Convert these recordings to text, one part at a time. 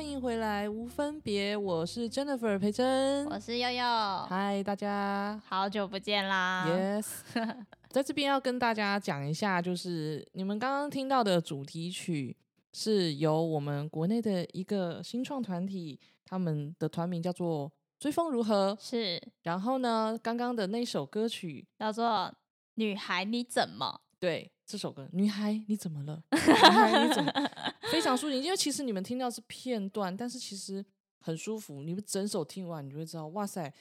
欢迎回来，无分别，我是 Jennifer 培珍。我是悠悠，嗨，大家好久不见啦。，Yes，在这边要跟大家讲一下，就是你们刚刚听到的主题曲是由我们国内的一个新创团体，他们的团名叫做追风如何。是然后呢，刚刚的那首歌曲，叫做《女孩你怎么对这首歌，女孩你怎么了？女孩你怎么？非常抒情，因为其实你们听到是片段，但是其实很舒服。你们整首听完，你就会知道，哇塞，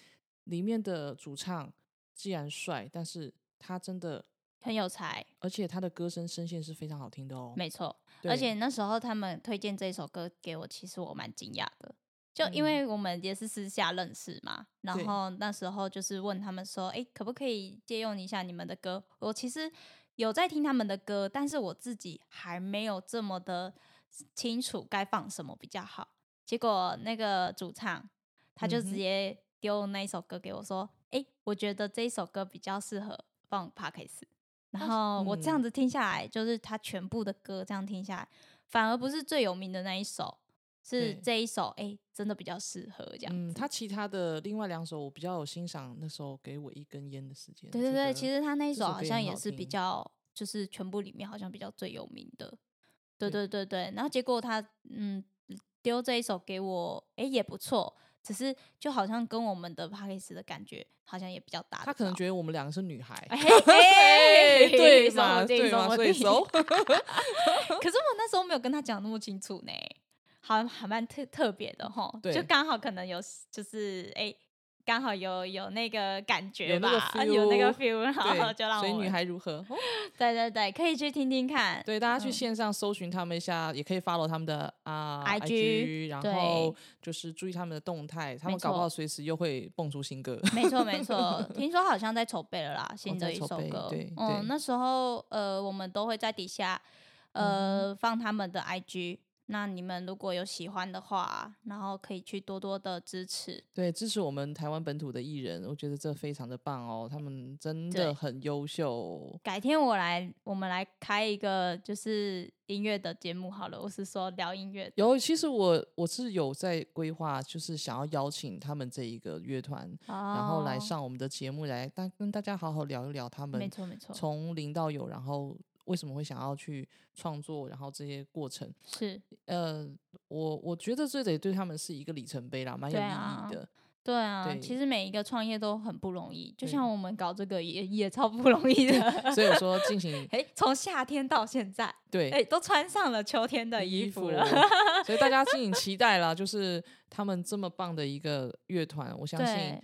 里面的主唱既然帅，但是他真的，很有才？而且他的歌声声线是非常好听的哦。没错，而且那时候他们推荐这首歌给我，其实我蛮惊讶的。就因嗯为我们也是私下认识嘛，对然后那时候就是问他们说，哎、可不可以借用一下你们的歌？我其实有在听他们的歌，但是我自己还没有这么的清楚该放什么比较好。结果那个主唱他就直接丢那一首歌给我说，哎、我觉得这一首歌比较适合放 p o d c a s 然后我这样嗯子听下来，就是他全部的歌这样听下来，反而不是最有名的那一首，是这一首，哎、真的比较适合这样嗯，他其他的另外两首我比较有欣赏，那时候给我一根烟的时间。对对对，这个其实他那一首好像也是比较，就是全部里面好像比较最有名的。对对对对对，然后结果他嗯丢这一首给我，哎、也不错，只是就好像跟我们的 p a c k a g e 的感觉好像也比较搭。他可能觉得我们两个是女孩。对说不嘛，定对嘛，所以熟。可是我那时候没有跟他讲那么清楚呢，好还蛮特特别的哈，就刚好可能有就是哎，刚、好有有那个感觉吧，有那个啊有那个 feel，feel，然后，就让我所以女孩如何？哦。对对对，可以去听听看，对，大家去嗯。线上搜寻他们一下，也可以 follow 他们的啊 IG 然对。后就是注意他们的动态，他没们搞不好错随时又会蹦出新歌。没错没错，听说好像在筹备了啦，新的一首歌。对对。嗯，那时候呃，我们都会在底下呃、放他们的 IG。那你们如果有喜欢的话，然后可以去多多的支持。对，支持我们台湾本土的艺人，我觉得这非常的棒哦，他们真的很优秀。改天我来，我们来开一个就是音乐的节目好了。我是说聊音乐，有，其实我我是有在规划，就是想要邀请他们这一个乐团，然后来哦上我们的节目来，大跟大家好好聊一聊他们没们错没错，从零到有，然后为什么会想要去创作，然后这些过程。是呃，我我觉得这得对他们是一个里程碑啦，蛮有意义的。对啊。对其实每一个创业都很不容易，就像我们搞这个也也超不容易的。所以我说进行 哎，从夏天到现在，对哎，都穿上了秋天的衣服了。所以大家 敬请期待啦，就是他们这么棒的一个乐团，我相信，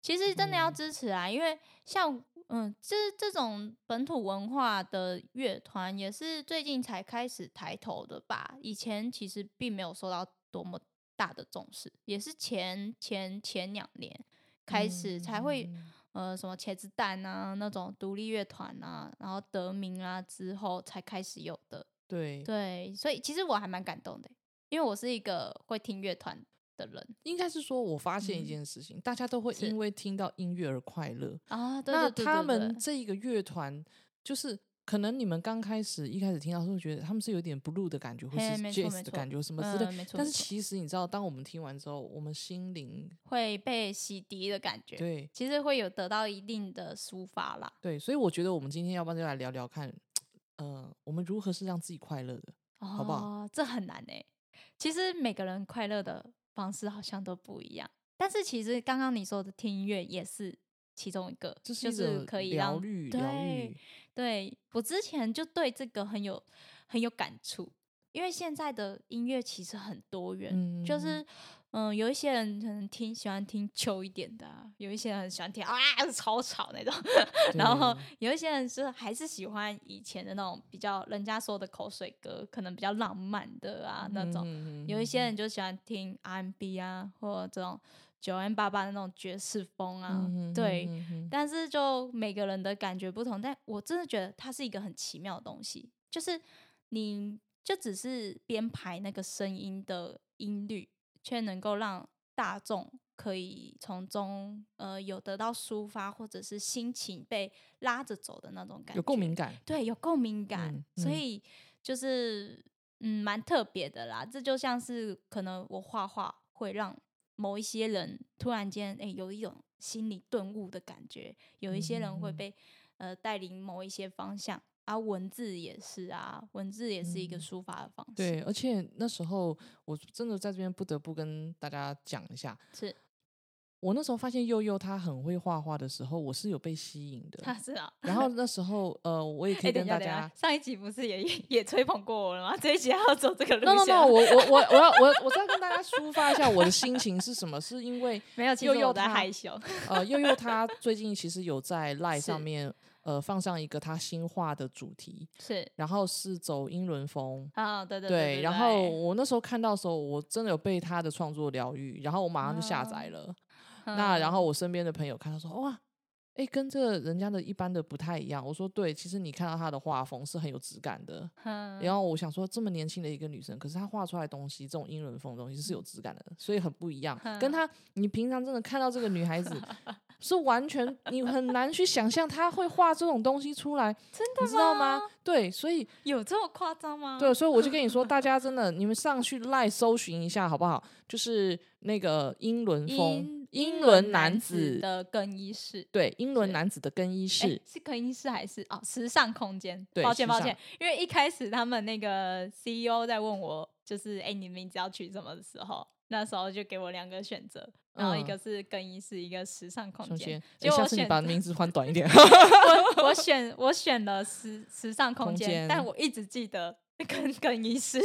其实真的要嗯支持啊，因为像嗯，这这种本土文化的乐团也是最近才开始抬头的吧？以前其实并没有受到多么大的重视，也是前前前两年开始才会、嗯呃什么茄子蛋啊那种独立乐团啊，然后得名啊之后才开始有的。对，对，所以其实我还蛮感动的，因为我是一个会听乐团的人应该是说，我发现一嗯件事情，大家都会因为听到音乐而快乐。啊。对那他们这一个乐团，就是可能你们刚开始一开始听到，时候觉得他们是有点 blue 的感觉，或嘿是 jazz 的感觉什么之类。嗯没错但是其实你知道，当我们听完之后，我们心灵会被洗涤的感觉，对其实会有得到一定的抒发啦。对，所以我觉得我们今天要不然就来聊聊看，呃，我们如何是让自己快乐的。好不好哦，这很难哎。其实每个人快乐的方式好像都不一样，但是其实刚刚你说的听音乐也是其中一个，这就是可以让疗愈，对，对我之前就对这个很有很有感触，因为现在的音乐其实很多元，嗯。就是嗯，有一些人可能听喜欢听秋一点的啊、有一些人喜欢听啊 超吵那种，然后有一些人是还是喜欢以前的那种比较人家说的口水歌，可能比较浪漫的啊那种。嗯有一些人就喜欢听 R&B 啊，或者这种九 N 八八的那种爵士风啊，嗯对。但是就每个人的感觉不同，但我真的觉得它是一个很奇妙的东西，就是你就只是编排那个声音的音律，却能够让大众可以从中呃有得到抒发，或者是心情被拉着走的那种感觉，有共鸣感，对，有共鸣感，嗯嗯所以就是嗯蛮特别的啦。这就像是可能我画画会让某一些人突然间哎、有一种心理顿悟的感觉，有一些人会嗯被、呃带领某一些方向。啊，文字也是啊，文字也是一个嗯抒发的方式。对，，而且那时候我真的在这边不得不跟大家讲一下，是我那时候发现悠悠他很会画画的时候，我是有被吸引的。他是啊。然后那时候呃，我也可哎、以跟大家上一集不是也也吹捧过我了吗？这一集还要走这个路 no no 线 no，我我我 我要我我再跟大家抒发一下我的心情是什么？是因为没有，其佑佑实我在害羞。呃悠悠他最近其实有在 live 上面呃放上一个他新画的主题，是然后是走英伦风。啊，对对对，对然后我那时候看到的时候，我真的有被他的创作疗愈，然后我马上就下载啊了。那然后嗯我身边的朋友看到说，哇，哎，跟这个人家的一般的不太一样。我说对，其实你看到她的画风是很有质感的。嗯然后我想说，这么年轻的一个女生，可是她画出来的东西，这种英伦风的东西是有质感的，所以很不一样。跟嗯她，你平常真的看到这个女孩子，是完全你很难去想象她会画这种东西出来，真的你知道吗？对，所以有这么夸张吗？对，所以我就跟你说，大家真的，你们上去赖搜寻一下好不好？就是那个英伦风英，伦伦男子，的更衣室。对，英伦男子的更衣室，是更衣室还是哦时尚空间？对抱歉抱歉，因为一开始他们那个 CEO 在问我，就是哎、诶你名字要取什么的时候，那时候就给我两个选择，然后一嗯个是更衣室，一个时尚空间首先。，结诶下次你果我选把名字换短一点。我我选我选了时时尚空空间，但我一直记得 更更衣室。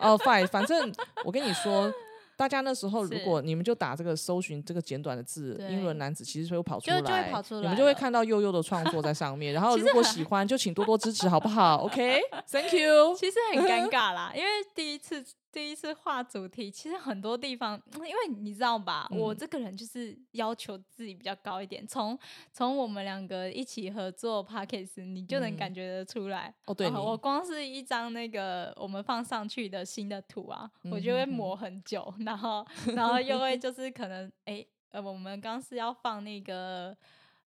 哦，fine，反正我跟你说，大家那时候如果你们就打这个搜寻这个简短的字“英伦男子”，其实会跑出就就会来，跑出你们就会看到悠悠的创作在上面。然后 如果喜欢，就请多多支持，好不好？OK，Thank you。其实很尴尬啦，因为第一次第一次画主题，其实很多地方，因为你知道吧，我嗯这个人就是要求自己比较高一点。从从我们两个一起合作 p a c k a g e 你就能感嗯觉得出来。哦，对我光是一张那个我们放上去的新的图啊，我就会磨很久，然后然后又会 就是可能哎、呃，我们刚是要放那个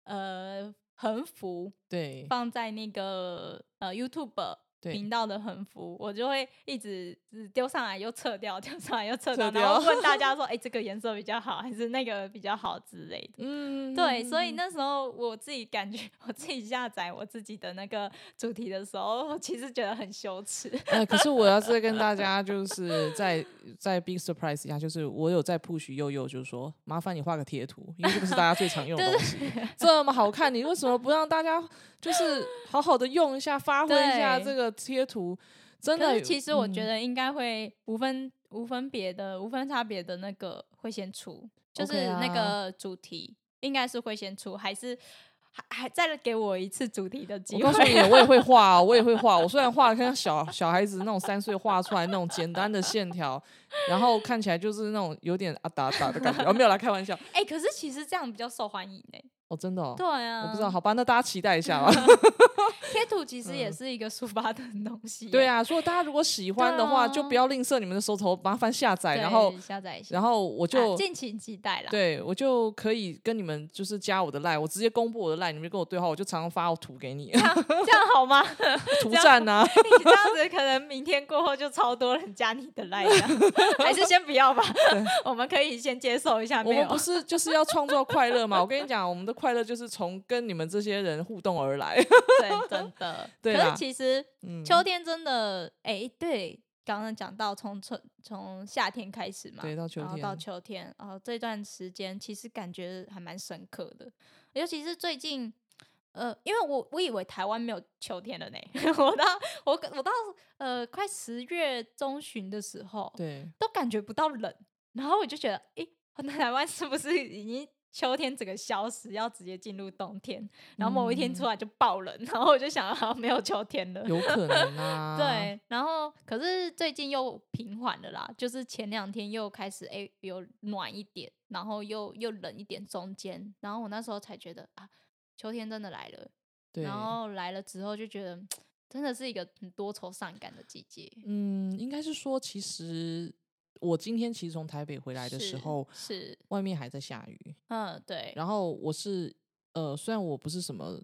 呃横幅，对放在那个呃 YouTube 对频道的横幅，我就会一直只丢上来又撤掉，丢上来又撤撤掉，然后问大 家说，哎、这个颜色比较好，还是那个比较好之类的。嗯，对，所以嗯那时候我自己感觉，我自己下载我自己的那个主题的时候，我其实觉得很羞耻。呃，可是我要是跟大家就 是在在 big surprise 一下，就是我有在 push 悠悠，就是说麻烦你画个贴图，因为这个是大家最常用的东西，这么好看，你为什么不让大家就是好好的用一下，发挥一下这个贴图？真的，其实我觉嗯得应该会无分无分别的无分差别的那个会先出，就是那啊个主题应该是会先出，还是还还再给我一次主题的机会？我告诉你，我也会画哦，我也会画。我虽然画的像小小孩子那种三岁画出来那种简单的线条，然后看起来就是那种有点啊打打的感觉。哦，没有啦，开玩笑。哎、可是其实这样比较受欢迎呢、哦，真的哦，对啊，我不知道，好吧，那大家期待一下吧。贴图其实也嗯是一个抒发的东西、对，啊，所以大家如果喜欢的话，就啊不要吝啬你们的手头，麻烦下载，然后下载一下，然后我就啊敬请期待啦。对我就可以跟你们就是加我的 line，我直接公布我的 line，你们跟我对话，我就常常发我图给你，这样 这样好吗？图赞啊。你这样子可能明天过后就超多人加你的 line，了还是先不要吧。我们可以先接受一下，我们不是就是要创造快乐嘛？我跟你讲，我们的快乐就是从跟你们这些人互动而来。对，真的。可 对啦是其实嗯，秋天真的，哎、对，刚刚讲到从春从夏天开始嘛，对到秋然后到秋天，然后这段时间其实感觉还蛮深刻的，尤其是最近，呃，因为我我以为台湾没有秋天了呢，我到我我到呃快十月中旬的时候，对，都感觉不到冷，然后我就觉得，诶，台湾是不是已经秋天整个消失，要直接进入冬天？然后某一天出来就爆冷，然后我就想，没有秋天了。有可能 啊。对，然后可是最近又平缓了啦，就是前两天又开始诶有暖一点，然后又又冷一点，中间，然后我那时候才觉得啊，秋天真的来了。对，然后来了之后就觉得，真的是一个很多愁善感的季节。嗯，应该是说，其实我今天其实从台北回来的时候，是，外面还在下雨。嗯，对，然后我是呃，虽然我不是什么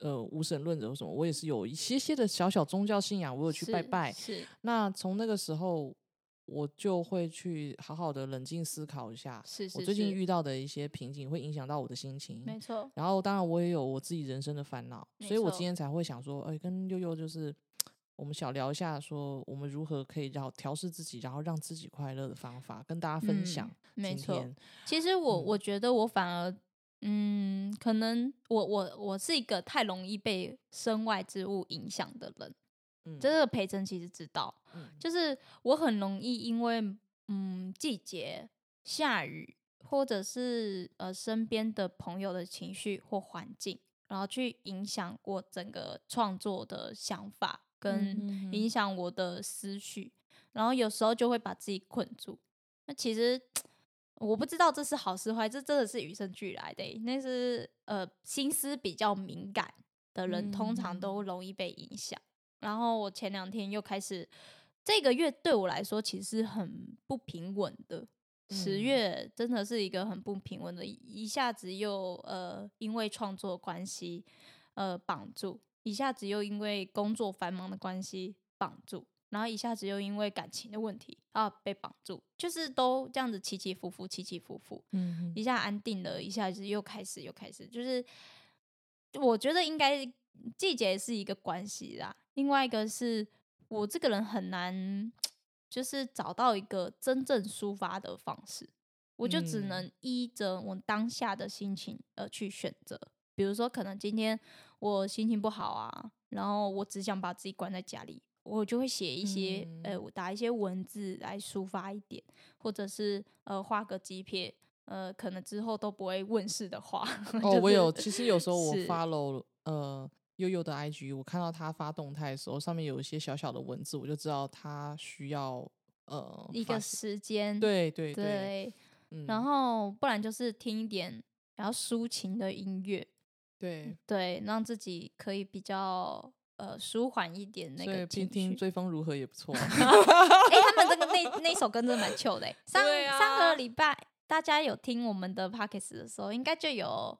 呃无神论者或什么，我也是有一些些的小小宗教信仰，我有去拜拜。是那从那个时候，我就会去好好的冷静思考一下，是是，我最近遇到的一些瓶颈会影响到我的心情。没错，然后当然我也有我自己人生的烦恼，所以我今天才会想说，哎，跟悠悠就是。我们小聊一下，说我们如何可以让调试自己，然后让自己快乐的方法，跟大家分嗯享。没错。其实我嗯我觉得我反而，嗯，可能我我我是一个太容易被身外之物影响的人。嗯这个培珍其实知道，嗯就是我很容易因为嗯季节、下雨，或者是呃身边的朋友的情绪或环境，然后去影响我整个创作的想法，跟影响我的思绪，然后有时候就会把自己困住。那其实我不知道这是好是坏，这真的是与生俱来的欸。那是呃心思比较敏感的人，通常都容易被影响。然后我前两天又开始，这个月对我来说其实很不平稳的。十嗯月真的是一个很不平稳的，一一下子又呃因为创作关系呃绑住，一下子又因为工作繁忙的关系绑住，然后一下子又因为感情的问题啊被绑住，就是都这样子起起伏伏，起起伏伏。嗯一下安定了，一下子又开始又开始，就是我觉得应该季节是一个关系啦，另外一个是我这个人很难，就是找到一个真正抒发的方式，我就只嗯能依着我当下的心情而去选择。比如说，可能今天我心情不好啊，然后我只想把自己关在家里，我就会写一些，呃，我打一些文字来抒发一点，或者是呃画个几撇，呃，可能之后都不会问世的话。哦，就是我有，其实有时候我 follow 呃悠悠的 IG，我看到他发动态的时候，上面有一些小小的文字，我就知道他需要呃一个时间，对对对，嗯。然后不然就是听一点比较抒情的音乐，对，对，让自己可以比较呃舒缓一点那所以个。听听追风如何也不错。哎、他们这个那那首歌真的蛮糗的欸。上、对上啊个礼拜大家有听我们的 p o c k e t 的时候，应该就有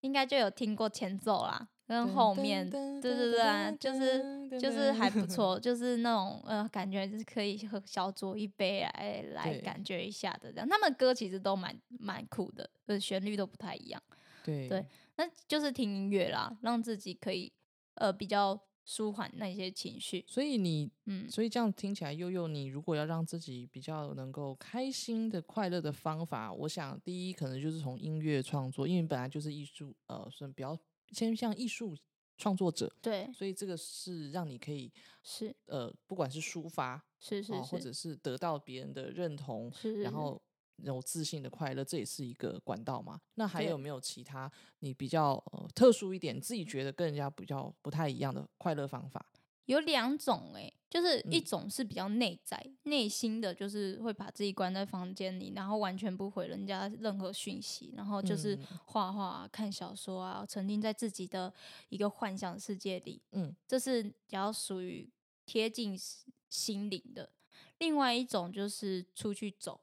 应该就有听过前奏啦，跟后面，对对对啊，就是就是还不错，就是那种呃感觉就是可以喝小酌一杯来 来感觉一下的这样。他们歌其实都蛮蛮酷的，就是旋律都不太一样。对对那就是听音乐啦，让自己可以呃比较舒缓那些情绪。所以你嗯，所以这样听起来，悠悠，你如果要让自己比较能够开心的、快乐的方法，我想第一可能就是从音乐创作，因为本来就是艺术，呃，算比较偏向艺术创作者，对，所以这个是让你可以是。呃，不管是抒发哦，是是是，或者是得到别人的认同，是是然后有自信的快乐，这也是一个管道嘛。那还有没有其他你比较呃特殊一点，自己觉得跟人家比较不太一样的快乐方法？有两种哎、就是一嗯种是比较内在、内心的，就是会把自己关在房间里，然后完全不回人家任何讯息，然后就是嗯画画啊、看小说啊，沉浸在自己的一个幻想世界里。嗯，这是比较属于贴近心心灵的。另外一种就是出去走，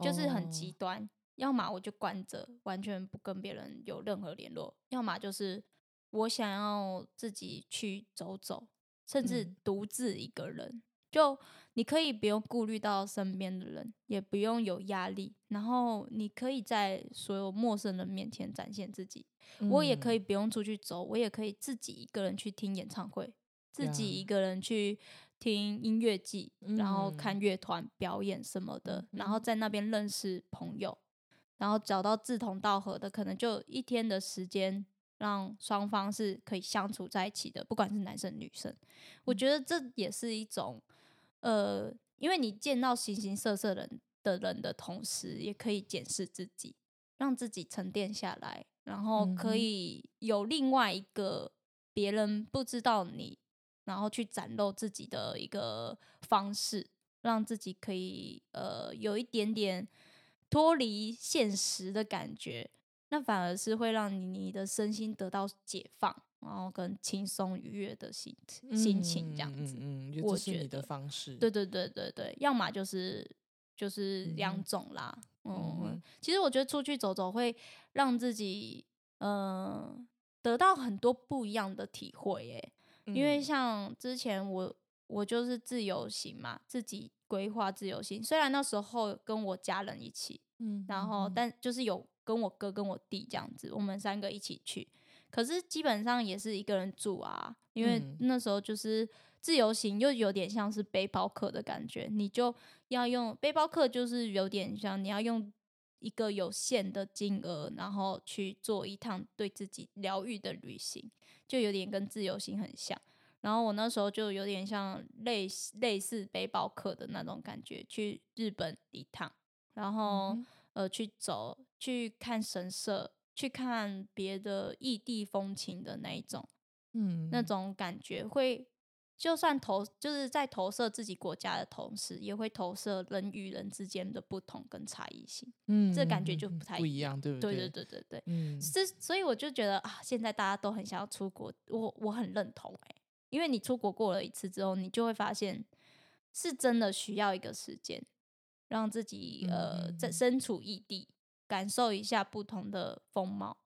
就是很极哦端，要么我就关着，完全不跟别人有任何联络；要么就是我想要自己去走走，甚至嗯独自一个人。就你可以不用顾虑到身边的人，也不用有压力，然后你可以在所有陌生人面前展现自己。我也可以嗯不用出去走，我也可以自己一个人去听演唱会，自己一个人去听音乐季，然后嗯。看乐团表演什么的，然后嗯。在那边认识朋友，然后找到志同道合的，可能就一天的时间让双方是可以相处在一起的，不管是男生女生。我觉得这也是一种，呃，因为你见到形形色色人的人的同时，也可以检视自己，让自己沉淀下来，然后可以有另外一个别人不知道你，然后去展露自己的一个方式，让自己可以呃有一点点脱离现实的感觉，那反而是会让你你的身心得到解放，然后跟轻松愉悦的心心情这样子。嗯嗯，嗯我这是你的方式。对对对对对，要么就是就是两种啦。嗯其实我觉得出去走走会让自己嗯、呃得到很多不一样的体会耶。因为嗯像之前我我就是自由行嘛，自己规划自由行。虽然那时候跟我家人一起，嗯，然后嗯但就是有跟我哥跟我弟这样子，我们三个一起去。可是基本上也是一个人住啊，因为嗯那时候就是自由行，又有点像是背包客的感觉，你就要用背包客，就是有点像你要用一个有限的金额，然后去做一趟对自己疗愈的旅行，就有点跟自由行很像。然后我那时候就有点像类似类似背包客的那种感觉，去日本一趟，然后、嗯呃去走去看神社，去看别的异地风情的那一种，嗯那种感觉会，就算投就是在投射自己国家的同时，也会投射人与人之间的不同跟差异性。嗯这感觉就不太不一样，对不对对对对对对，嗯。这所以我就觉得啊，现在大家都很想要出国，我我很认同哎、因为你出国过了一次之后，你就会发现是真的需要一个时间，让自己呃在嗯。身处异地，感受一下不同的风貌，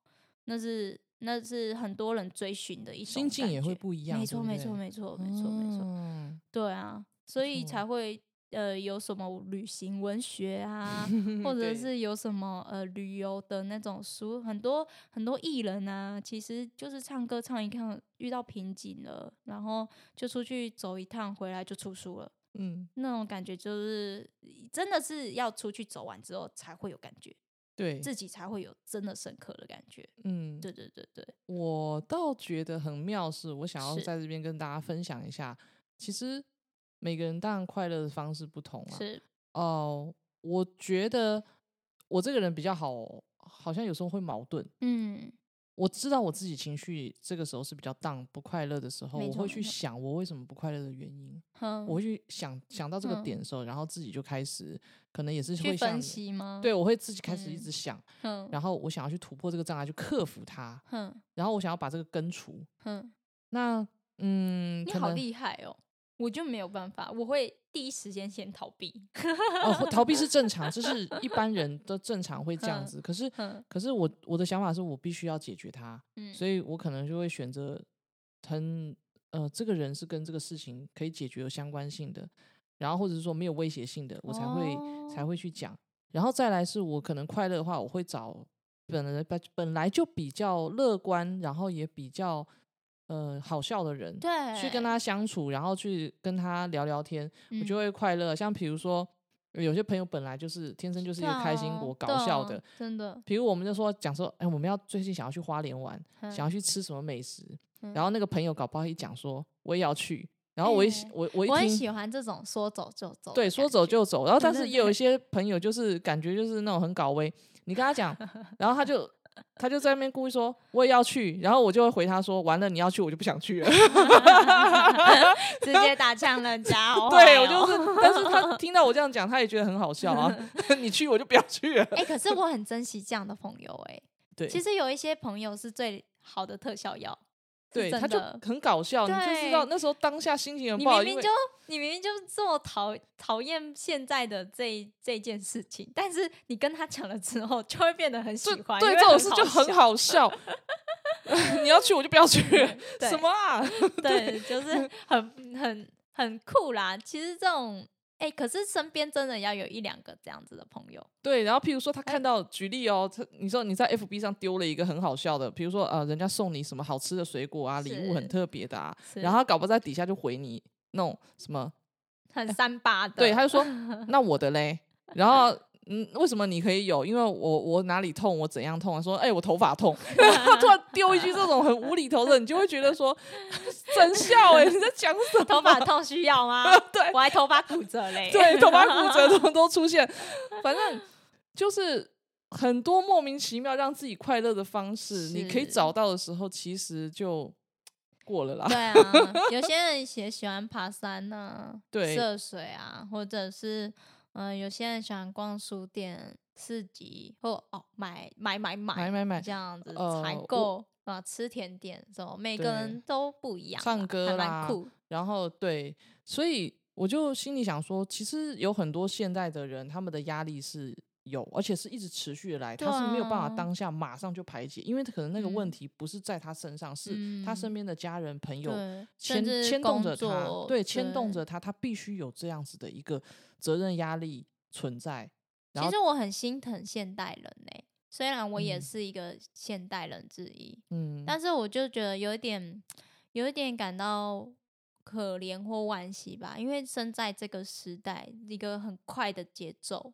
那是那是很多人追寻的一种心境也会不一样，没错没错没错没错没错，哦。对啊，所以才会呃有什么旅行文学啊，或者是有什么呃旅游的那种书，很多很多艺人啊，其实就是唱歌唱一唱遇到瓶颈了，然后就出去走一趟，回来就出书了。嗯，那种感觉就是真的是要出去走完之后才会有感觉，对，自己才会有真的深刻的感觉。嗯，对对对对，我倒觉得很妙是，我想要在这边跟大家分享一下，其实每个人当然快乐的方式不同啊。是哦、我觉得我这个人比较好，好像有时候会矛盾。嗯我知道我自己情绪这个时候是比较 down 不快乐的时候，我会去想我为什么不快乐的原因，我会去想想到这个嗯点的时候，然后自己就开始可能也是会像分析吗？对，我会自己开始一嗯直想，哼然后我想要去突破这个障碍，去克服它，哼然后我想要把这个根除。哼。那嗯，你好厉害哦！我就没有办法，我会第一时间先逃避。哦，逃避是正常，这是 一般人都正常会这样嗯子。可是，可是我我的想法是我必须要解决它，嗯，所以我可能就会选择很呃，这个人是跟这个事情可以解决有相关性的，然后或者是说没有威胁性的，我才会、才哦会去讲。然后再来是我可能快乐的话，我会找本来本本来就比较乐观，然后也比较呃好笑的人，对，去跟他相处，然后去跟他聊聊天，我就嗯会快乐。像比如说，有些朋友本来就是天生就是一个开心果、搞笑的。，真的。比如我们就说讲说，哎，我们要最近想要去花莲玩，嗯想要去吃什么美食，嗯然后那个朋友搞不好一讲说我也要去，然后我一哎我我一我很听。喜欢这种说走就走。对，说走就走，然后但是也有一些朋友就是感觉就是那种很搞威，你跟他讲，然后他就 他就在那边故意说我也要去，然后我就会回他说完了你要去我就不想去了，直接打枪人家。哦对我就是，但是他听到我这样讲，他也觉得很好笑啊。你去我就不要去了。哎、可是我很珍惜这样的朋友哎、对，其实有一些朋友是最好的特效药。是对，他就很搞笑，你就知道那时候当下心情很不好，你明明就你明明就这么讨讨厌现在的这这件事情，但是你跟他讲了之后，就会变得很喜欢。对这种事就很。好笑。你要去我就不要去什么啊？对，就是很很很酷啦。其实这种，哎、可是身边真的要有一两个这样子的朋友。对，然后譬如说他哎看到，举例哦，他你说你在 FB 上丢了一个很好笑的，比如说呃，人家送你什么好吃的水果啊，礼物很特别的啊，然后他搞不好在底下就回你那种什么，很三八的，对，他就说 那我的嘞，然后嗯，为什么你可以有？因为我我哪里痛，我怎样痛啊？说，哎、我头发痛，突然丢一句这种很无厘头的，你就会觉得说，真笑哎、你在讲什么？头发痛需要吗？对我还头发骨折嘞。对，头发骨折都都出现，反正就是很多莫名其妙让自己快乐的方式，你可以找到的时候，其实就过了啦。对啊，有些人也喜欢爬山呢、对涉水啊，或者是嗯、呃有些人喜欢逛书店、市集，或哦买买买买买买买这样子呃采购啊，吃甜点什么，每个人都不一样啦，唱歌啦酷。然后对，所以我就心里想说，其实有很多现代的人，他们的压力是有，而且是一直持续的来，他是没有办法当下马上就排解，因为可能那个问嗯。题不是在他身上，是他嗯。身边的家人朋友，牵牵动着他，对，牵动着他，他必须有这样子的一个责任压力存在。其实我很心疼现代人呢、虽然我也嗯。是一个现代人之一，嗯，但是我就觉得有一点，有一点感到可怜或惋惜吧，因为生在这个时代，一个很快的节奏，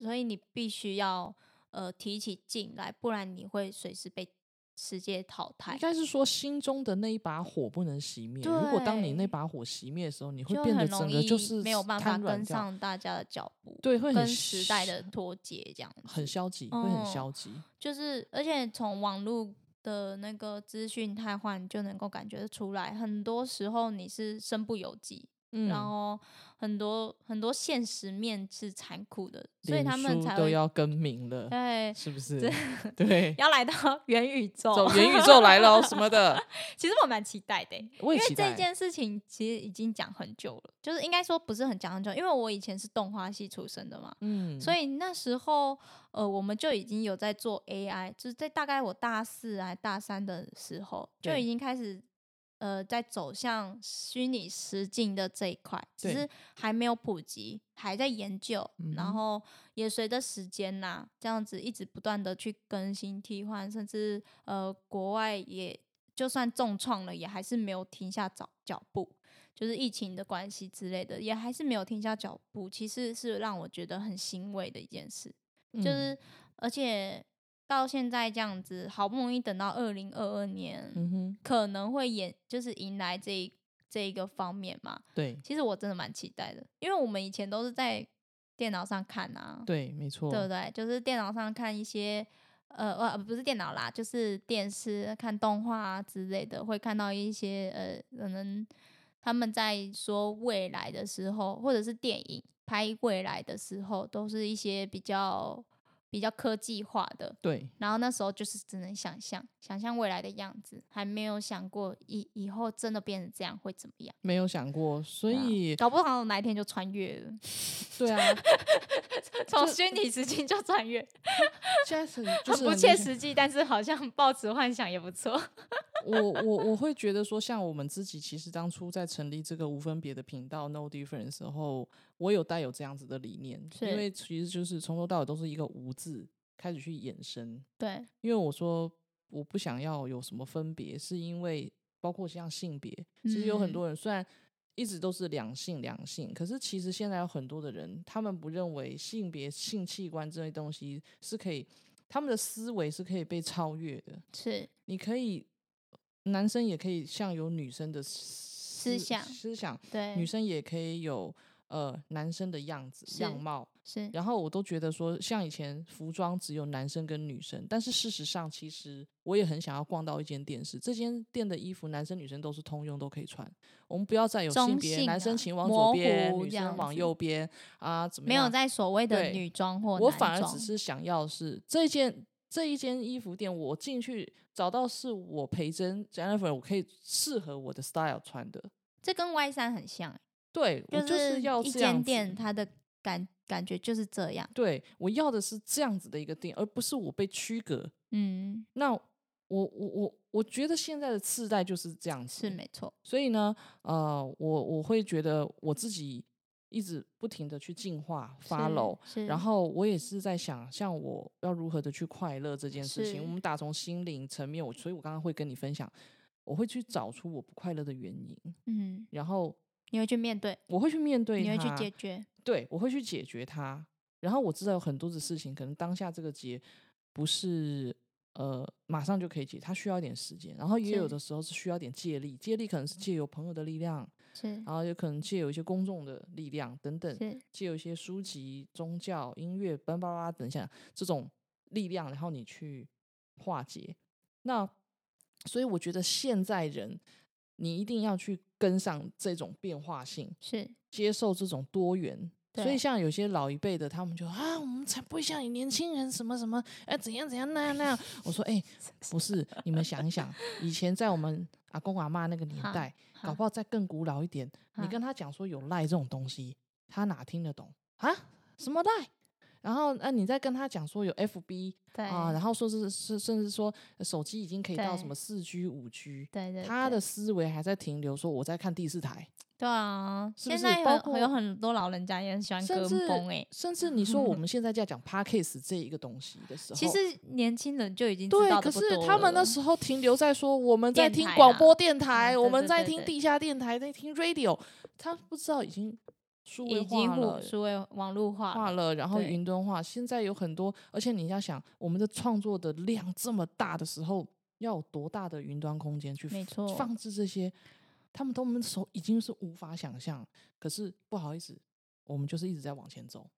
所以你必须要呃提起劲来，不然你会随时被世界淘汰应。该是说心中的那一把火不能熄灭。如果当你那把火熄灭的时候，你会变得整个就是没有办法跟上大家的脚步，对，会跟时代的脱节，这样子很消极，会很哦消极。就是，而且从网络的那个资讯太换就能够感觉得出来，很多时候你是身不由己，嗯，然后很多很多现实面是残酷的，所以他们才都要更名了，对是不是？对，要来到 元宇宙。走元宇宙来了哦什么的，其实我蛮期待的欸、因为这。件事情其实已经讲很久了，就是应该说不是很讲很久，因为我以前是动画系出身的嘛，嗯，所以那时候，呃，我们就已经有在做 AI，就是在大概我大四还大三的时候，就已经开始，呃，在走向虚拟实境的这一块，只对是还没有普及，还在研究，嗯然后也随着时间呐、这样子一直不断的去更新替换，甚至呃，国外也就算重创了，也还是没有停下脚脚步。就是疫情的关系之类的，也还是没有停下脚步，其实是让我觉得很欣慰的一件事。嗯就是而且到现在这样子，好不容易等到二零二二年，可能会演就是迎来这一这一个方面嘛。对其实我真的蛮期待的，因为我们以前都是在电脑上看啊，对，没错，对不对？就是电脑上看一些。呃呃，不是电脑啦，就是电视看动画啊之类的，会看到一些呃，可能他们在说未来的时候，或者是电影拍未来的时候，都是一些比较比较科技化的。对，然后那时候就是只能想象，想象未来的样子，还没有想过以以后真的变成这样会怎么样。没有想过，所以搞不好哪一天就穿越了，对啊，从虚拟实境就穿越，现在是不切实际，但是好像抱持幻想也不错。我我我会觉得说，像我们自己，其实当初在成立这个无分别的频道 No Different 的时候，我有带有这样子的理念，因为其实就是从头到尾都是一个无字开始去衍生。对，因为我说我不想要有什么分别，是因为包括像性别，其实有很嗯。多人虽然一直都是两性两性，可是其实现在有很多的人，他们不认为性别性器官这些东西是可以，他们的思维是可以被超越的。是。你可以，男生也可以像有女生的思想思想，对，女生也可以有呃男生的样子是样貌。是然后我都觉得说，像以前服装只有男生跟女生，但是事实上，其实我也很想要逛到一间店是这间店的衣服，男生女生都是通用，都可以穿。我们不要再有性别，性男生啊请往左边，女生往右边啊，怎么没有？在所谓的女装或男我反而只是想要是这件这一间衣服店，我进去找到是我培真 Jennifer，我可以适合我的 style 穿的。这跟 Y 三很像欸，对，我就是一要这样子间店，它的感感觉就是这样。对我要的是这样子的一个店，而不是我被区隔。嗯，那我我我我觉得现在的次代就是这样子，是没错。所以呢，呃，我我会觉得我自己一直不停的去进化是 follow，是。然后我也是在想，像我要如何的去快乐这件事情，我们。打从心灵层面，我所以我刚刚会跟你分享，我会去找出我不快乐的原因，嗯，然后你会去面对，我会去面对，你会去解决。对我会去解决它。然后我知道有很多的事情，可能当下这个结不是呃马上就可以解，它需要一点时间。然后也有的时候是需要点借力，借力可能是借由朋友的力量，是然后有可能借由一些公众的力量等等，是借由一些书籍、宗教、音乐、巴拉巴拉等一下这种力量，然后你去化解。那所以我觉得现在人，你一定要去跟上这种变化性，是，接受这种多元。所以像有些老一辈的，他们就啊，我们才不会像你年轻人什么什么，哎，怎样怎样那样那样。我说，哎，不是，你们想一想，以前在我们阿公阿妈那个年代，搞不好再更古老一点，你跟他讲说有赖这种东西，他哪听得懂啊？什么赖？然后，那、你再跟他讲说有 FB 对啊，然后说是是甚至说呃手机已经可以到什对么四 G、五 G，对对，他对的思维还在停留说我在看第四台，对啊，是是？现在包括有很多老人家也很喜欢跟风哎、甚至你说我 们现在在讲 Parkes 这一个东西的时候，其实年轻人就已经知对，道可的不多是他们那了时候停留在说我们在听广播电台，我们对对对在听地下电台，在听 radio，他不知道已经数位化了。数位网络化了，化了，然后对云端化，现在有很多，而且你要想，我们的创作的量这么大的时候，要有多大的云端空间去放置这些，他们都我们手已经是无法想象。可是不好意思，我们就是一直在往前走，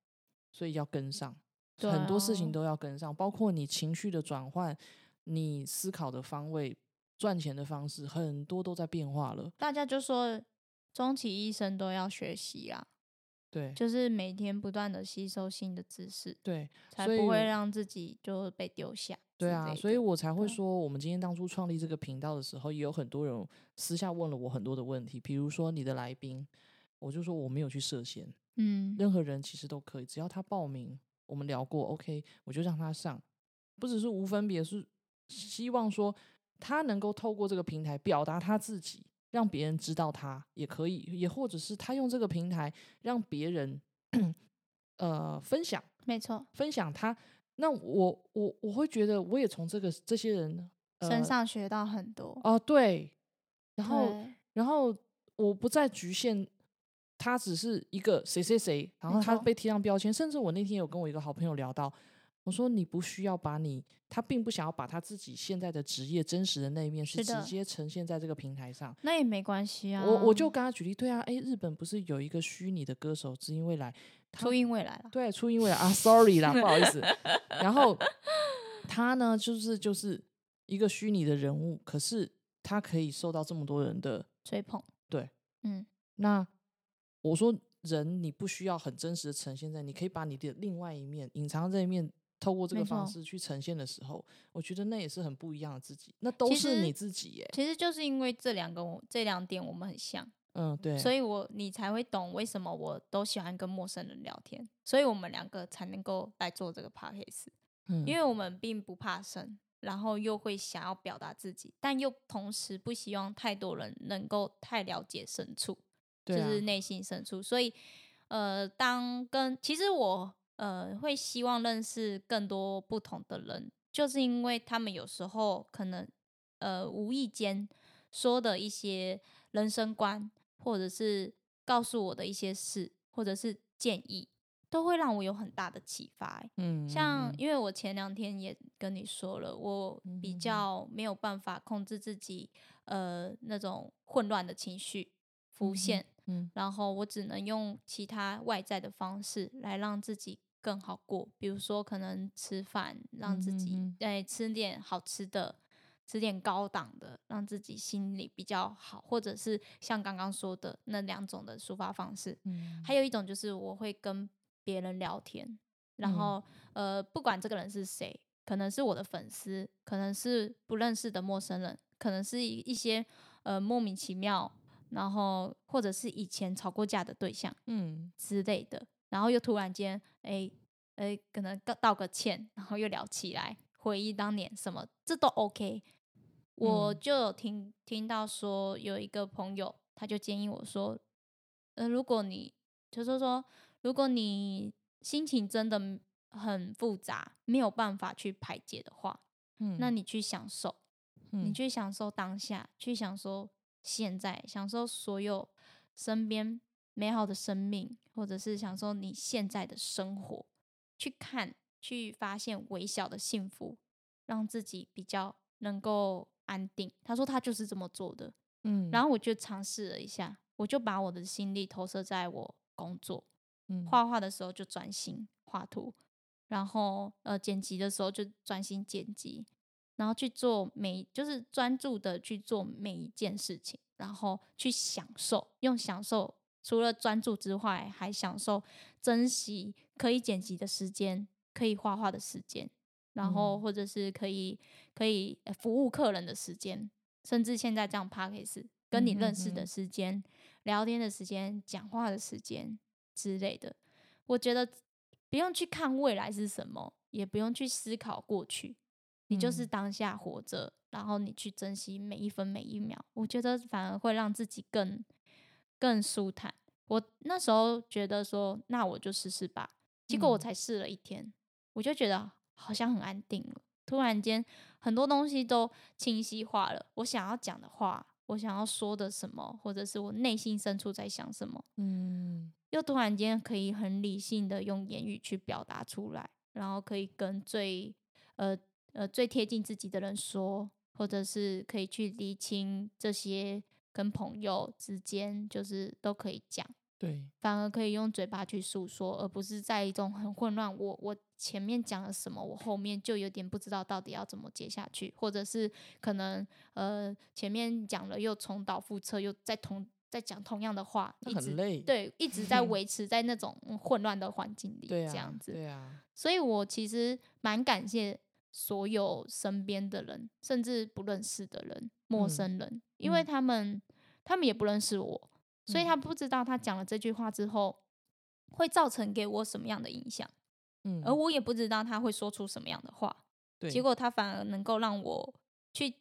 所以要跟上，对很多事情啊都要跟上，包括你情绪的转换，你思考的方位、赚钱的方式，很多都在变化了。大家就说终其一生都要学习啊，对。就是每天不断的吸收新的知识，对，才不会让自己就被丢下对啊，所以我才会说，我们今天当初创立这个频道的时候，也有很多人私下问了我很多的问题，比如说你的来宾，我就说我没有去设限，嗯，任何人其实都可以，只要他报名，我们聊过，OK，我就让他上，不只是无分别，是希望说他能够透过这个平台表达他自己，让别人知道他也可以，也或者是他用这个平台让别人呃分享。没错，分享他，那我我我会觉得我也从这个这些人、呃、身上学到很多，哦对，然后然后我不再局限他只是一个谁谁谁，然后他被贴上标签，甚至我那天有跟我一个好朋友聊到，我说你不需要把你他并不想要把他自己现在的职业真实的那一面是直接呈现在这个平台上。那也没关系啊。我我就跟他举例，对啊，诶，日本不是有一个虚拟的歌手知音未来，初音未来了，对，初音未来啊，sorry 啦，不好意思。然后他呢，就是就是一个虚拟的人物，可是他可以受到这么多人的追捧，对，嗯，那我说人你不需要很真实的呈现在，你可以把你的另外一面隐藏这一面。透过这个方式去呈现的时候，我觉得那也是很不一样的自己，那都是你自己耶。其实就是因为这两个我这两点我们很像，嗯，对，所以我你才会懂为什么我都喜欢跟陌生人聊天，所以我们两个才能够来做这个 podcast，嗯。因为我们并不怕生，然后又会想要表达自己，但又同时不希望太多人能够太了解深处，就是内心深处。所以，呃，当跟其实我呃会希望认识更多不同的人，就是因为他们有时候可能呃无意间说的一些人生观，或者是告诉我的一些事，或者是建议，都会让我有很大的启发欸、嗯，嗯像因为我前两天也跟你说了，我比较没有办法控制自己，呃，那种混乱的情绪浮现，嗯。然后我只能用其他外在的方式来让自己更好过，比如说可能吃饭，让自己哎、吃点好吃的。吃点高档的，让自己心里比较好，或者是像刚刚说的那两种的抒发方式。嗯。还有一种就是我会跟别人聊天，然嗯。后、呃，不管这个人是谁，可能是我的粉丝，可能是不认识的陌生人，可能是一一些呃莫名其妙，然后或者是以前吵过架的对象嗯。之类的，然后又突然间哎哎，可能道道个歉，然后又聊起来，回忆当年什么，这都 OK。我嗯。就有听听到说有一个朋友，他就建议我说，呃，如果你就是说，如果你心情真的很复杂，没有办法去排解的话，嗯。那你去享受，你嗯。去享受当下，去享受现在，享受所有身边美好的生命，或者是享受你现在的生活，去看、去发现微小的幸福，让自己比较能够安定。他说他就是这么做的，嗯，然后我就尝试了一下，我就把我的心力投射在我工作，嗯。画画的时候就专心画图，然后呃剪辑的时候就专心剪辑，然后去做每就是专注的去做每一件事情，然后去享受，用享受除了专注之外，还享受珍惜可以剪辑的时间，可以画画的时间，然后嗯。或者是可以可以呃服务客人的时间，甚至现在这样 p a c k a g e 跟你嗯认识的时间、聊天的时间、讲话的时间之类的，我觉得不用去看未来是什么，也不用去思考过去，你就是嗯。当下活着，然后你去珍惜每一分每一秒，我觉得反而会让自己更更舒坦。我那时候觉得说，那我就试试吧，结果我嗯才试了一天，我就觉得好像很安定了。突然间，很多东西都清晰化了。我想要讲的话，我想要说的什么，或者是我内心深处在想什么，嗯又突然间可以很理性的用言语去表达出来，然后可以跟最呃呃最贴近自己的人说，或者是可以去理清这些跟朋友之间，就是都可以讲。对，反而可以用嘴巴去诉说，而不是在一种很混乱。我我前面讲了什么，我后面就有点不知道到底要怎么接下去，或者是可能呃前面讲了又重蹈覆辙，又在同在讲同样的话，一直很累，对一直在 维持在那种嗯混乱的环境里，这样子。对啊，所以我其实蛮感谢所有身边的人，甚至不认识的人、陌嗯生人，因为嗯他们他们也不认识我，所以他嗯不知道他讲了这句话之后会造成给我什么样的影响，嗯，而我也不知道他会说出什么样的话，对结果他反而能够让我去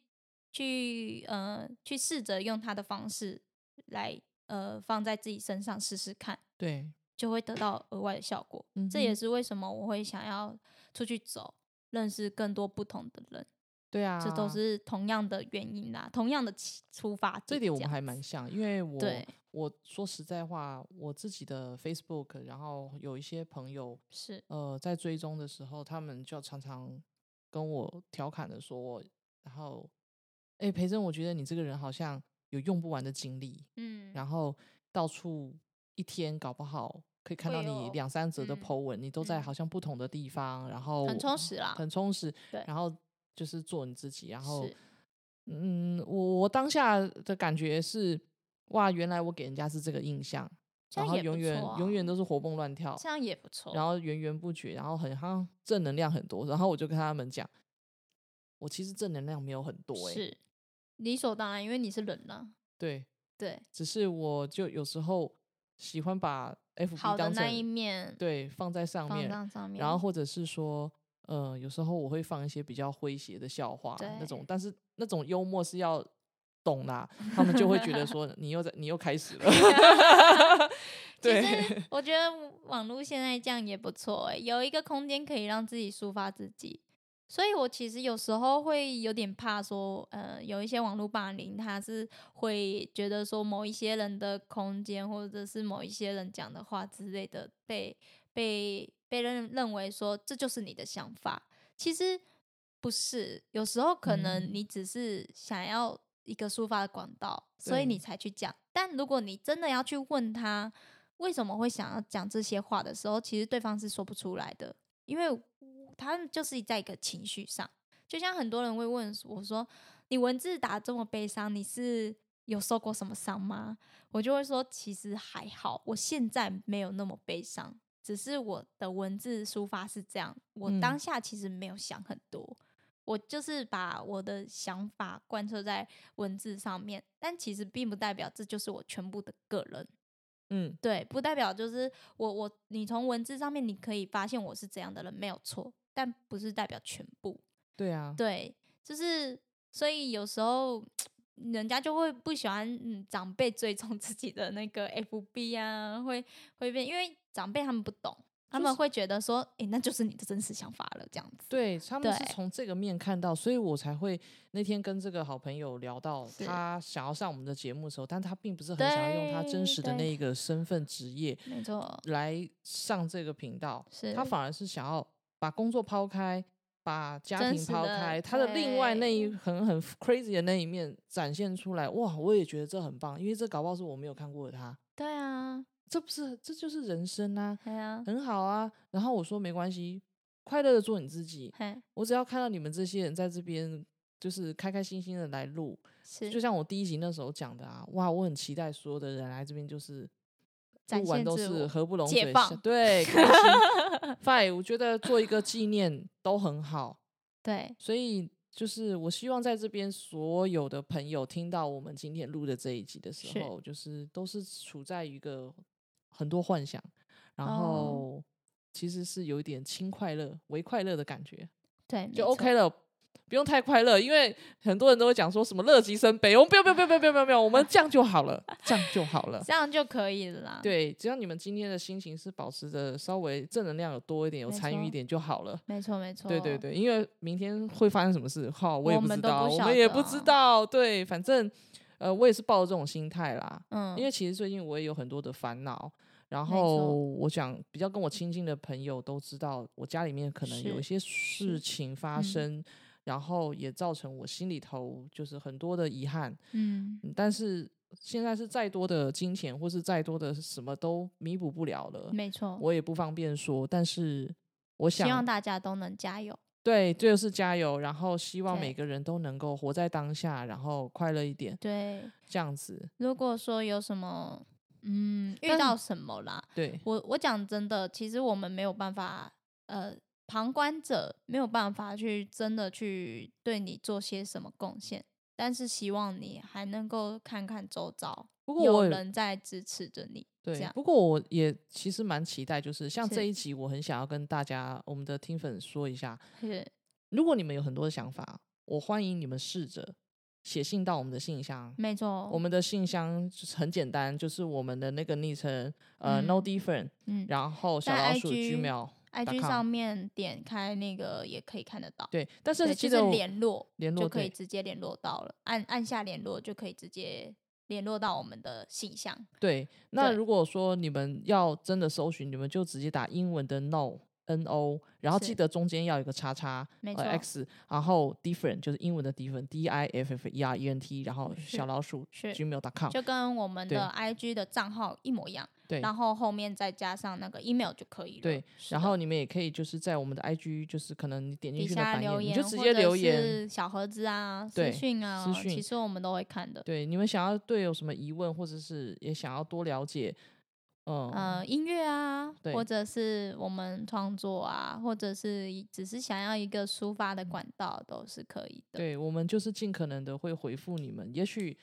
去呃去试着用他的方式来呃放在自己身上试试看。对，就会得到额外的效果。嗯这也是为什么我会想要出去走，认识更多不同的人。对啊，这都是同样的原因啦，同样的出发点。这点我们样还蛮像，因为。我对。我说实在话，我自己的 Facebook，然后有一些朋友，是。呃，在追踪的时候，他们就常常跟我调侃的说我，然后，哎，培珍，我觉得你这个人好像有用不完的精力，嗯，然后到处一天搞不好可以看到你两三则的嗯 po 文，你都在嗯。好像不同的地方，然后很充实啦很充实，对。然后就是做你自己，然后嗯，我我当下的感觉是，哇，原来我给人家是这个印象，然后永远、错永远啊都是活蹦乱跳，这样也不错。然。后源源不绝，然后很好像正能量很多，然后我就跟他们讲，我其实正能量没有很多、欸，是理所当然，因为你是人呐、对，对，只是我就有时候喜欢把 FB 好的当成那一面对放在上放面，在上面，然后或者是说，呃，有时候我会放一些比较诙谐的笑话那种，但是那种幽默是要懂啦，他们就会觉得说你又在你又开始了，其我觉得网络现在这样也不错哎、有一个空间可以让自己抒发自己。所以我其实有时候会有点怕说，呃，有一些网络霸凌，他是会觉得说某一些人的空间，或者是某一些人讲的话之类的，被被被人认为说这就是你的想法。其实不是，有时候可能嗯你只是想要一个抒发的管道，所以你才去讲。但如果你真的要去问他为什么会想要讲这些话的时候，其实对方是说不出来的，因为他就是在一个情绪上。就像很多人会问我说：“你文字打这么悲伤，你是有受过什么伤吗？”我就会说：“其实还好，我现在没有那么悲伤，只是我的文字抒发是这样。我嗯当下其实没有想很多，我就是把我的想法贯彻在文字上面，但其实并不代表这就是我全部的个人。嗯，对，不代表就是我我你从文字上面你可以发现我是怎样的人，没有错，但不是代表全部。对啊，对，就是所以有时候人家就会不喜欢嗯长辈追踪自己的那个 FB 啊，会会变，因为长辈他们不懂，他们会觉得说，诶，那就是你的真实想法了，这样子。对他们是从这个面看到，所以我才会那天跟这个好朋友聊到，他想要上我们的节目的时候，但他并不是很想要用他真实的那一个身份职业没错，来上这个频道，是他反而是想要把工作抛开，把家庭抛开，他的另外那一对很很 crazy 的那一面展现出来。哇，我也觉得这很棒，因为这搞不好是我没有看过的他，对啊，这不是这就是人生啊，啊，很好啊。然后我说没关系，快乐的做你自己，我只要看到你们这些人在这边。就是开开心心的来录，就像我第一集那时候讲的啊，哇，我很期待所有的人来这边，就是展录完都是合不拢嘴，对，开心。Fine，我觉得做一个纪念都很好，对，所以就是我希望在这边所有的朋友听到我们今天录的这一集的时是候，就是都是处在一个很多幻想，然哦后其实是有一点轻快乐、微快乐的感觉，对，就 OK。了。不用太快乐，因为很多人都会讲说什么乐极生悲，我们不要不要不要不要不要不用，我们这样就好了，这样就好了。这样就可以了啦。，对，只要你们今天的心情是保持着稍微正能量有多一点，有参与一点就好了。没错没错。对对，对，因为明天会发生什么事，哈，我也不知道，我们也不知啊道。对，反正呃，我也是抱着这种心态啦。嗯，因为其实最近我也有很多的烦恼，然后我想比较跟我亲近的朋友都知道，我家里面可能有一些事情发嗯生，然后也造成我心里头就是很多的遗憾。嗯，嗯但是现在是再多的金钱或是再多的什么都弥补不了了，没错。我也不方便说。但是我想希望，大家都能加油。对，就是加油，然后希望每个人都能够活在当下，然后快乐一点，对，这样子。如果说有什么，嗯，遇到什么啦，对，我我讲真的，其实我们没有办法，呃，旁观者没有办法去真的去对你做些什么贡献，但是希望你还能够看看周遭，有不过我也人在支持着你，这对，不过我也其实蛮期待，就是像这一集，我很想要跟大家我们的听粉说一下，是如果你们有很多的想法，我欢迎你们试着写信到我们的信箱。没错，我们的信箱就是很简单，就是我们的那个昵称，呃、n o 嗯 different，嗯然后小老鼠 gmail。，IG 上面点开那个也可以看得到，对，但是对，就是记得我联络联络就可以直接联络到了，按按下联络就可以直接联络到我们的信箱。对，那如果说你们要真的搜寻，你们就直接打英文的 no n o，然后是记得中间要有一个叉叉呃没错 x，然后 different 就是英文的 different d i f f e r e n t，然后小老鼠是 gmail.com，就跟我们的 IG 的账号一模一样，对然后后面再加上那个 email 就可以了。对，然后你们也可以就是在我们的 IG，就是可能你点进去的版你就直接留言。是小盒子啊、对私讯啊，私讯其实我们都会看的。对，你们想要对有什么疑问，或者是也想要多了解，嗯，呃，音乐啊，或者是我们创作啊，或者是只是想要一个抒发的管道，都是可以的。对我们就是尽可能的会回复你们。也许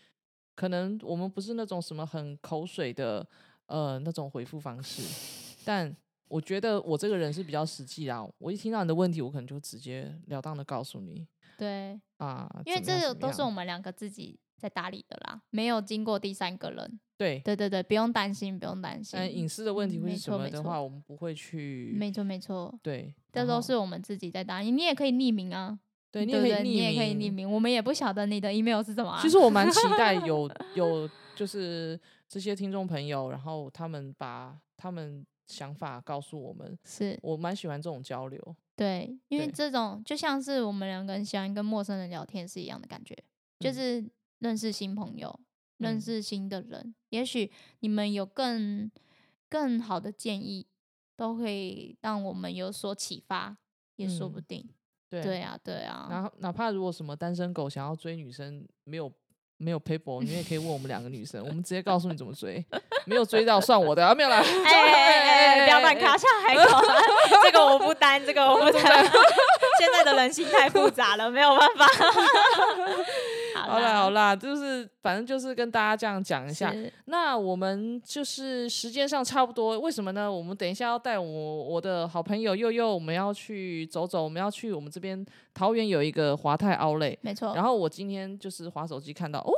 可能我们不是那种什么很口水的呃那种回复方式，但我觉得我这个人是比较实际啦。我一听到你的问题，我可能就直截了当的告诉你对，啊，因为这个都是我们两个自己在打理的啦，没有经过第三个人。对。对对对，不用担心，不用担心。嗯隐私的问题嗯没或是什么的话，我们不会去没错没错，对，这都是我们自己在打理。你也可以匿名啊，对你也可以匿你也可以名匿名，我们也不晓得你的 email 是什么、啊。其实我蛮期待 有有就是这些听众朋友，然后他们把他们想法告诉我们，是我蛮喜欢这种交流。对，因为对这种就像是我们两个人喜欢跟陌生人聊天是一样的感觉，就嗯是认识新朋友，认嗯识新的人。也许你们有更更好的建议，都会让我们有所启发，也说不嗯定。对对啊，对啊，然后哪怕如果什么单身狗想要追女生，没有没有 paper，你也可以问我们两个女生，我们直接告诉你怎么追。没有追到算我的，啊、没有啦。哎哎哎，不要乱卡下海口，这个我不担，这个我不 担。现在的人心太复杂了，没有办法。好啦好啦，就是反正就是跟大家这样讲一下。那我们就是时间上差不多，为什么呢？我们等一下要带我我的好朋友佑佑，我们要去走走，我们要去我们这边桃园有一个华泰奥莱。没错。然后我今天就是滑手机看到，哦，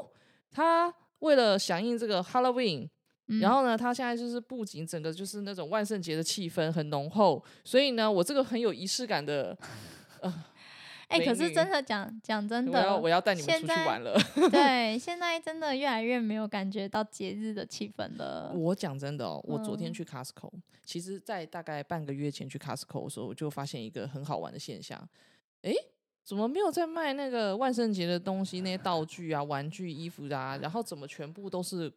他为了响应这个 Halloween，嗯然后呢，他现在就是布景整个就是那种万圣节的气氛很浓厚，所以呢，我这个很有仪式感的，哎、可是真的讲讲真的我要的，我要带你们出去玩了。对，现在真的越来越没有感觉到节日的气氛了。我讲真的哦，我昨天嗯去 Costco，、其实，在大概半个月前去 Costco 的时候，我就发现一个很好玩的现象，诶，怎么没有在卖那个万圣节的东西，那些道具啊、玩具、衣服啊，然后怎么全部都是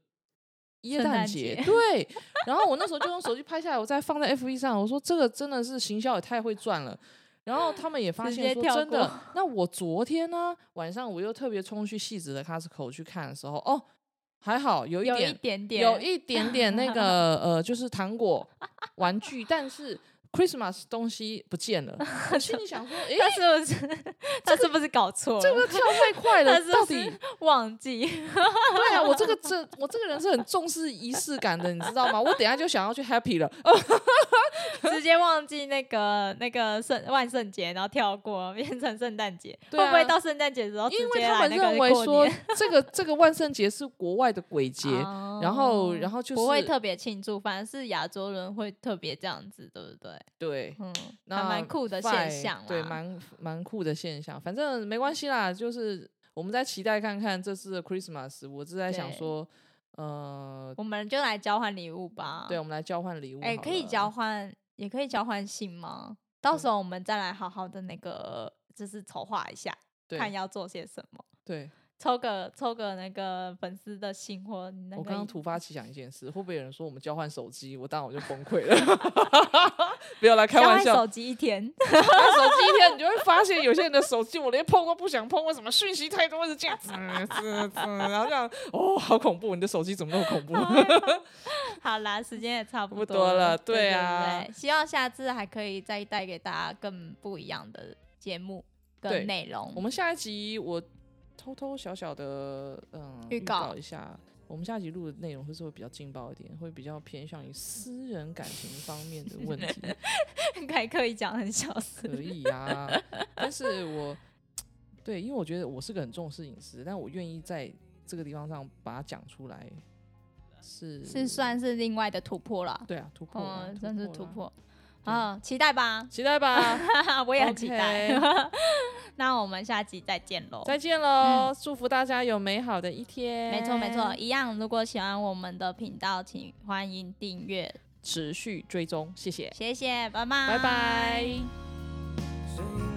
耶圣诞？节对，然后我那时候就用手机拍下来，我再放在 FB 上，我说这个真的是行销也太会赚了。然后他们也发现说，真的。那我昨天呢晚上我又特别冲去戏子的 Costco 去看的时候，哦，还好有一有一点点，有一点点那 个呃，就是糖果玩具，但是 Christmas 东西不见了。我心里想说，诶，他是不是 他是不是搞错了？这个跳太快了 他，是到底是忘记？对啊？我这个这我这个人是很重视仪式感的，你知道吗？我等一下就想要去 happy 了。哦直接忘记那个那个圣万圣节，然后跳过变成圣诞节，对会不会啊到圣诞节的时候直因为接来那个他们认为过说年这个这个万圣节是国外的鬼节，然后哦然后就不会特别庆祝，反而是亚洲人会特别这样子，对不对？对，嗯，还那蛮酷的现象啦蛮蛮酷的现象。反正没关系啦，就是我们在期待看看这次的 Christmas。我是在想对说，呃，我们就来交换礼物吧。对，我们来交换礼物。哎、可以交。换，也可以交换信吗？到时候我们再来好好的那个，就是筹划一下，看要做些什么。对，抽个抽个那个粉丝的信或那个。我刚刚突发奇想一件事，会不会有人说我们交换手机？我当然我就崩溃了。不要来开玩笑，手机一天，那手机一天，你就会发现有些人的手机我连碰都不想碰，为什么讯息太多是这样子，滋滋然后这样，哦，好恐怖！你的手机怎么那么恐怖？好啦，时间也差不不多多了对对啊对希望下次还可以再带给大家更不一样的节目对跟内容。我们下一集我偷偷小小的嗯预告一下，我们下一集录的内容会是会比较劲爆一点，会比较偏向于私人感情方面的问题，还可以讲很小声，可以啊。但是我对，因为我觉得我是个很重视隐私，但我愿意在这个地方上把它讲出来，是是算是另外的突破了。对啊突破算是突，破。期待吧！期待吧，我也很期待。那我们下集再见喽！再见喽！祝福大家有美好的一天。没错没错，，一样。如果喜欢我们的频道，请欢迎订阅，持续追踪，谢谢，谢谢，拜拜，拜拜。谁